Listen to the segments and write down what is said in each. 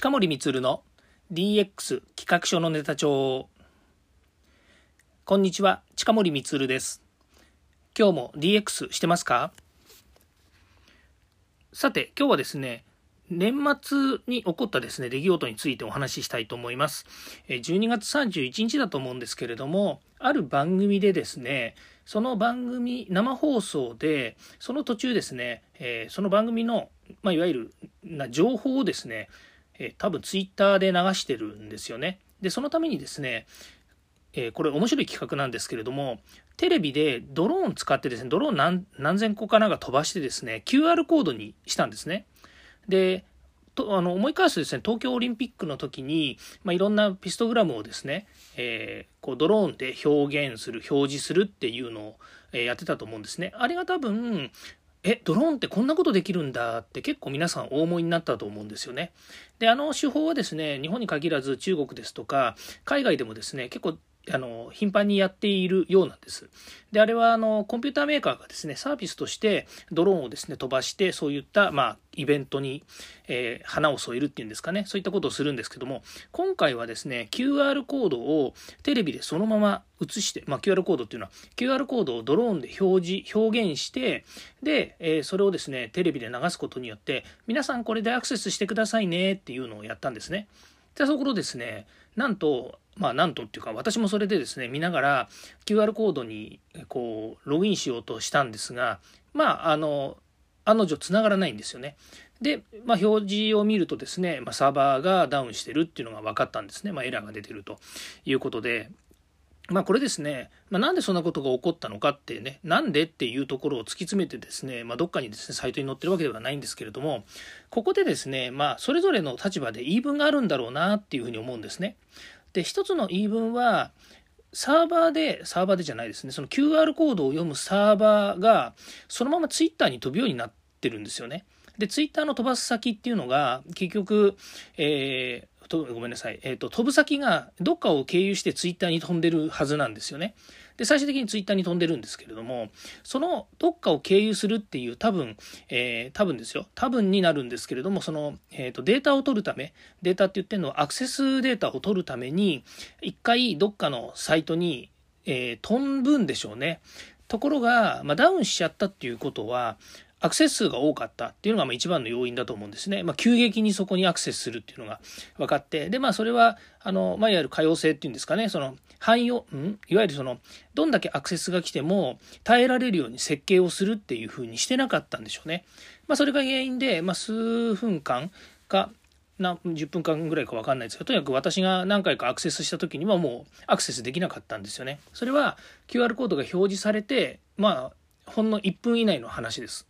近森光の DX 企画書のネタ帳。こんにちは近森光です。今日も DX してますか？さて今日はですね年末に起こったですね、出来事についてお話ししたいと思います。12月31日だと思うんですけれども、ある番組でですね、その番組、生放送で、その途中ですね、えー、その番組の、まあ、いわゆるな情報をですね、え、多分ツイッターで流してるんですよね。で、そのためにですね、え、これ面白い企画なんですけれども、テレビでドローン使ってですね、ドローン何何千個かなんか飛ばしてですね、QR コードにしたんですね。で、とあの思い返すとですね、東京オリンピックの時に、まあ、いろんなピストグラムをですね、えー、こうドローンで表現する、表示するっていうのを、やってたと思うんですね。あれが多分、え、ドローンってこんなことできるんだって結構皆さんお思いになったと思うんですよね。で、あの手法はですね、日本に限らず中国ですとか、海外でもですね、結構あの頻繁にやっているようなんです。であれはあのコンピューターメーカーがですねサービスとしてドローンをですね飛ばしてそういった、まあ、イベントに、えー、花を添えるっていうんですかねそういったことをするんですけども今回はですね QR コードをテレビでそのまま映して、まあ、QR コードっていうのは QR コードをドローンで表示表現してで、えー、それをですねテレビで流すことによって皆さんこれでアクセスしてくださいねっていうのをやったんですね。でそころですねなんとまあなんとっていうか私もそれでですね見ながら QR コードにこうログインしようとしたんですがまああの案の定つながらないんですよね。で、まあ、表示を見るとですね、まあ、サーバーがダウンしてるっていうのが分かったんですね、まあ、エラーが出てるということで。まあこれですね、まあ、なんでそんなことが起こったのかってね、なんでっていうところを突き詰めてですね、まあ、どっかにですね、サイトに載ってるわけではないんですけれども、ここでですね、まあそれぞれの立場で言い分があるんだろうなっていうふうに思うんですね。で一つの言い分はサーバーでサーバーでじゃないですねその QR コードを読むサーバーがそのままツイッターに飛ぶようになってるんですよね。でツイッターの飛ばす先っていうのが結局、えー、とごめんなさい、えーと飛ぶ先がどっかを経由してツイッターに飛んでるはずなんですよね。で、最終的にツイッターに飛んでるんですけれども、そのどっかを経由するっていう多分、えー、多分ですよ。多分になるんですけれども、その、えっ、ー、と、データを取るため、データって言ってるのはアクセスデータを取るために、一回どっかのサイトに、えー、飛ぶんでしょうね。ところが、まあ、ダウンしちゃったっていうことは、アクセス数が多かったっていうのがまあ一番の要因だと思うんですね。まあ、急激にそこにアクセスするっていうのが分かって、で、まあ、それは、あの、まあ、いわゆる可用性っていうんですかね、その、汎用、ん？いわゆるその、どんだけアクセスが来ても耐えられるように設計をするっていうふうにしてなかったんでしょうね。まあ、それが原因で、まあ、数分間か、な10分間ぐらいか分かんないですけどとにかく私が何回かアクセスした時にはもうアクセスできなかったんですよね。それは QR コードが表示されてまあほんの1分以内の話です。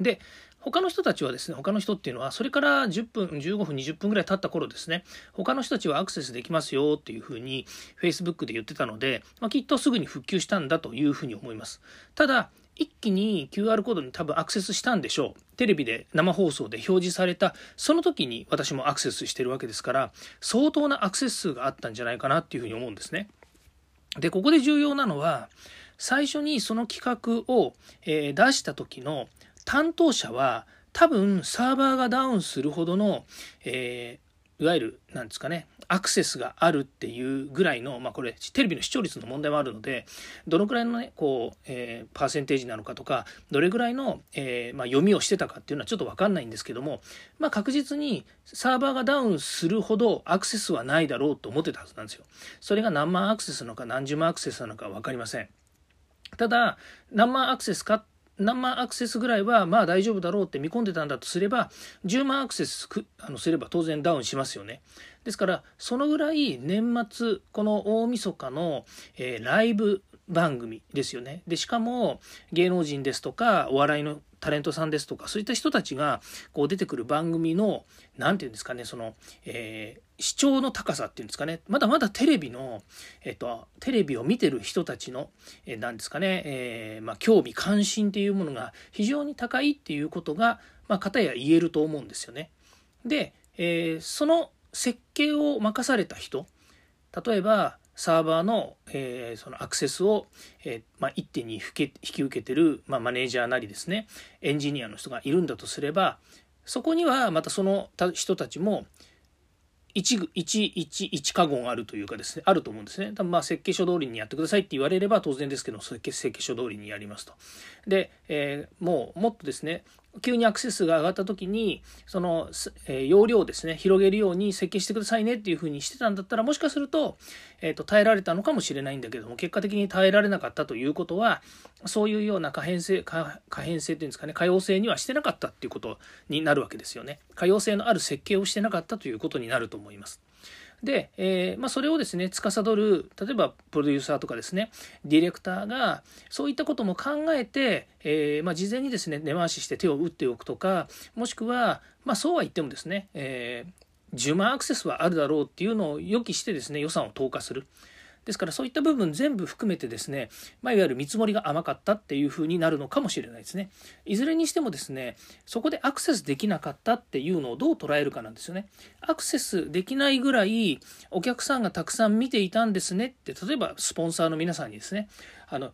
で他の人たちはですね他の人っていうのはそれから10分15分20分ぐらい経った頃ですね他の人たちはアクセスできますよっていうふうに Facebook で言ってたので、まあ、きっとすぐに復旧したんだというふうに思います。ただ一気に QR コードに多分アクセスしたんでしょう。テレビで生放送で表示されたその時に私もアクセスしてるわけですから相当なアクセス数があったんじゃないかなっていうふうに思うんですね。でここで重要なのは最初にその企画を、え出した時の担当者は多分サーバーがダウンするほどの、えー、いわゆるなんですかねアクセスがあるっていうぐらいの、まあ、これテレビの視聴率の問題もあるのでどのくらいのねこう、えー、パーセンテージなのかとかどれぐらいの、えー、まあ、読みをしてたかっていうのはちょっと分かんないんですけども、まあ、確実にサーバーがダウンするほどアクセスはないだろうと思ってたはずなんですよ。それが何万アクセスなのか何十万アクセスなのか分かりません。ただ何万アクセスかっ何万アクセスぐらいはまあ大丈夫だろうって見込んでたんだとすれば10万アクセスあのすれば当然ダウンしますよね。ですからそのぐらい年末この大晦日の、えー、ライブ番組ですよね。でしかも芸能人ですとかお笑いのタレントさんですとかそういった人たちがこう出てくる番組の何て言うんですかねその、えー、視聴の高さっていうんですかねまだまだテレビの、えっと、テレビを見てる人たちの何、えー、ですかね、えー、まあ、興味関心っていうものが非常に高いっていうことが、まあ、片や言えると思うんですよね。で、えその設計を任された人例えばサーバーの,、えー、そのアクセスを、えー、まあ、一手に引き受けてる、まあ、マネージャーなりですねエンジニアの人がいるんだとすればそこにはまたその人たちも1、1、1、1カゴンあるというかですね、あると思うんですね。多分まあ設計書通りにやってくださいって言われれば当然ですけど、設計設計書通りにやりますと。で、えー、もうもっとですね、急にアクセスが上がった時にその、えー、容量をですね広げるように設計してくださいねっていうふうにしてたんだったらもしかすると,、えーと、耐えられたのかもしれないんだけども結果的に耐えられなかったということはそういうような可変性可変性っていうんですかね可用性にはしてなかったっていうことになるわけですよね可用性のある設計をしてなかったということになると思います。で、えーまあ、それをですね司る例えばプロデューサーとかですねディレクターがそういったことも考えて、えーまあ、事前にですね根回しして手を打っておくとかもしくは、まあ、そうは言ってもですね、えー、10万アクセスはあるだろうっていうのを予期してですね予算を投下する。ですからそういった部分全部含めてですね、まあ、いわゆる見積もりが甘かったっていうふうになるのかもしれないですね。いずれにしてもですね、そこでアクセスできなかったっていうのをどう捉えるかなんですよね。アクセスできないぐらいお客さんがたくさん見ていたんですねって、例えばスポンサーの皆さんにですね、あの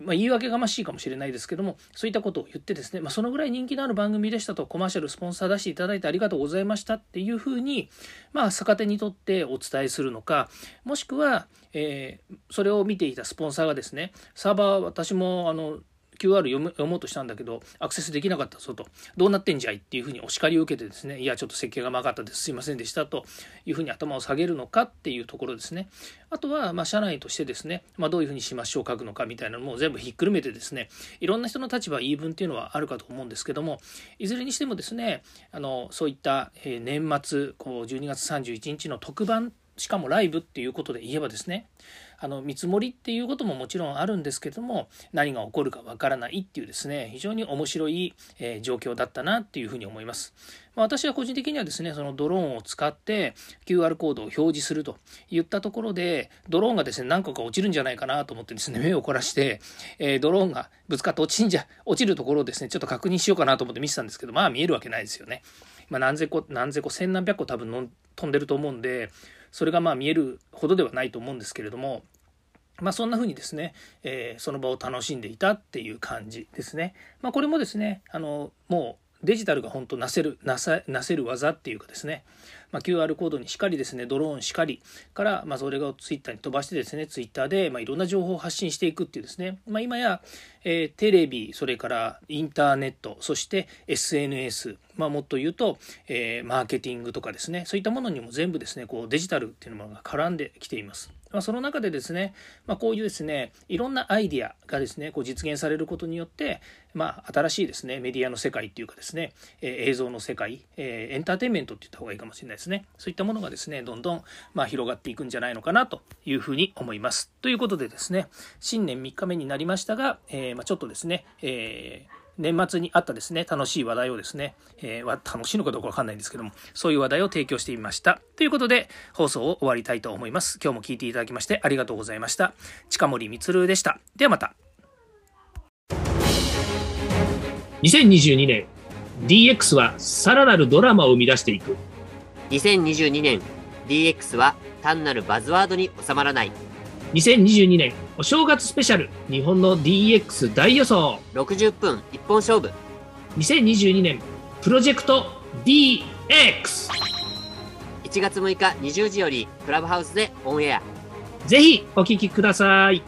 まあ、言い訳がましいかもしれないですけどもそういったことを言ってですね、まあ、そのぐらい人気のある番組でしたとコマーシャルスポンサー出していただいてありがとうございましたっていうふうに、まあ、逆手にとってお伝えするのかもしくは、えー、それを見ていたスポンサーがですねサーバー私もあの QR 読む読もうとしたんだけどアクセスできなかったぞと。どうなってんじゃいっていうふうにお叱りを受けてですねいやちょっと設計が甘かったです。すいませんでしたと。いうふうに頭を下げるのかっていうところですね。あとはま社内としてですね、まあ、どういうふうにしましょう書くのかみたいなのも全部ひっくるめてですねいろんな人の立場言い分っていうのはあるかと思うんですけどもいずれにしてもですねあのそういった年末こう12月31日の特番しかもライブっていうことで言えばですねあの見積もりっていうことももちろんあるんですけども何が起こるかわからないっていうですね非常に面白い、えー、状況だったなっていうふうに思います。まあ、私は個人的にはですねそのドローンを使って QR コードを表示するといったところでドローンがですね何個か落ちるんじゃないかなと思ってですね目を凝らして、えー、ドローンがぶつかって落ちんじゃ落ちるところをですねちょっと確認しようかなと思って見てたんですけどまあ見えるわけないですよね。まあ、何千個何千個千何百個多分飛んでると思うんでそれがまあ見えるほどではないと思うんですけれどもまあ、そんな風にですね、えー、その場を楽しんでいたっていう感じですね。まあ、これもですね、あの、もうデジタルが本当なせる、なさ、なせる技っていうかですね、まあ、QR コードにしかりですね、ドローンしかりから、まあ、それがツイッターに飛ばしてですね、ツイッターで、まあ、いろんな情報を発信していくっていうですね、まあ、今や、えー、テレビ、それからインターネット、そして SNS、まあ、もっと言うと、えー、マーケティングとかですね、そういったものにも全部ですね、こうデジタルっていうものが絡んできています。まあ、その中でですね、まあ、こういうですね、いろんなアイディアがですね、こう実現されることによって、まあ、新しいですね、メディアの世界っていうかですね、え、映像の世界、え、エンターテインメントって言った方がいいかもしれないですね。そういったものがですね、どんどん、ま、広がっていくんじゃないのかなというふうに思います。ということでですね、新年3日目になりましたが、えー、ま、ちょっとですね、えー年末にあったですね、楽しい話題をですね、えー、楽しいのかどうかわかんないんですけども、そういう話題を提供してみました。ということで、放送を終わりたいと思います。今日も聞いていただきましてありがとうございました。近森光でした。ではまた。2022年、DX はさらなるドラマを生み出していく。2022年、DX は単なるバズワードに収まらない。2022年お正月スペシャル日本の DX 大予想。60分一本勝負。2022年プロジェクト DX1 月6日20時よりクラブハウスでオンエア。ぜひお聞きください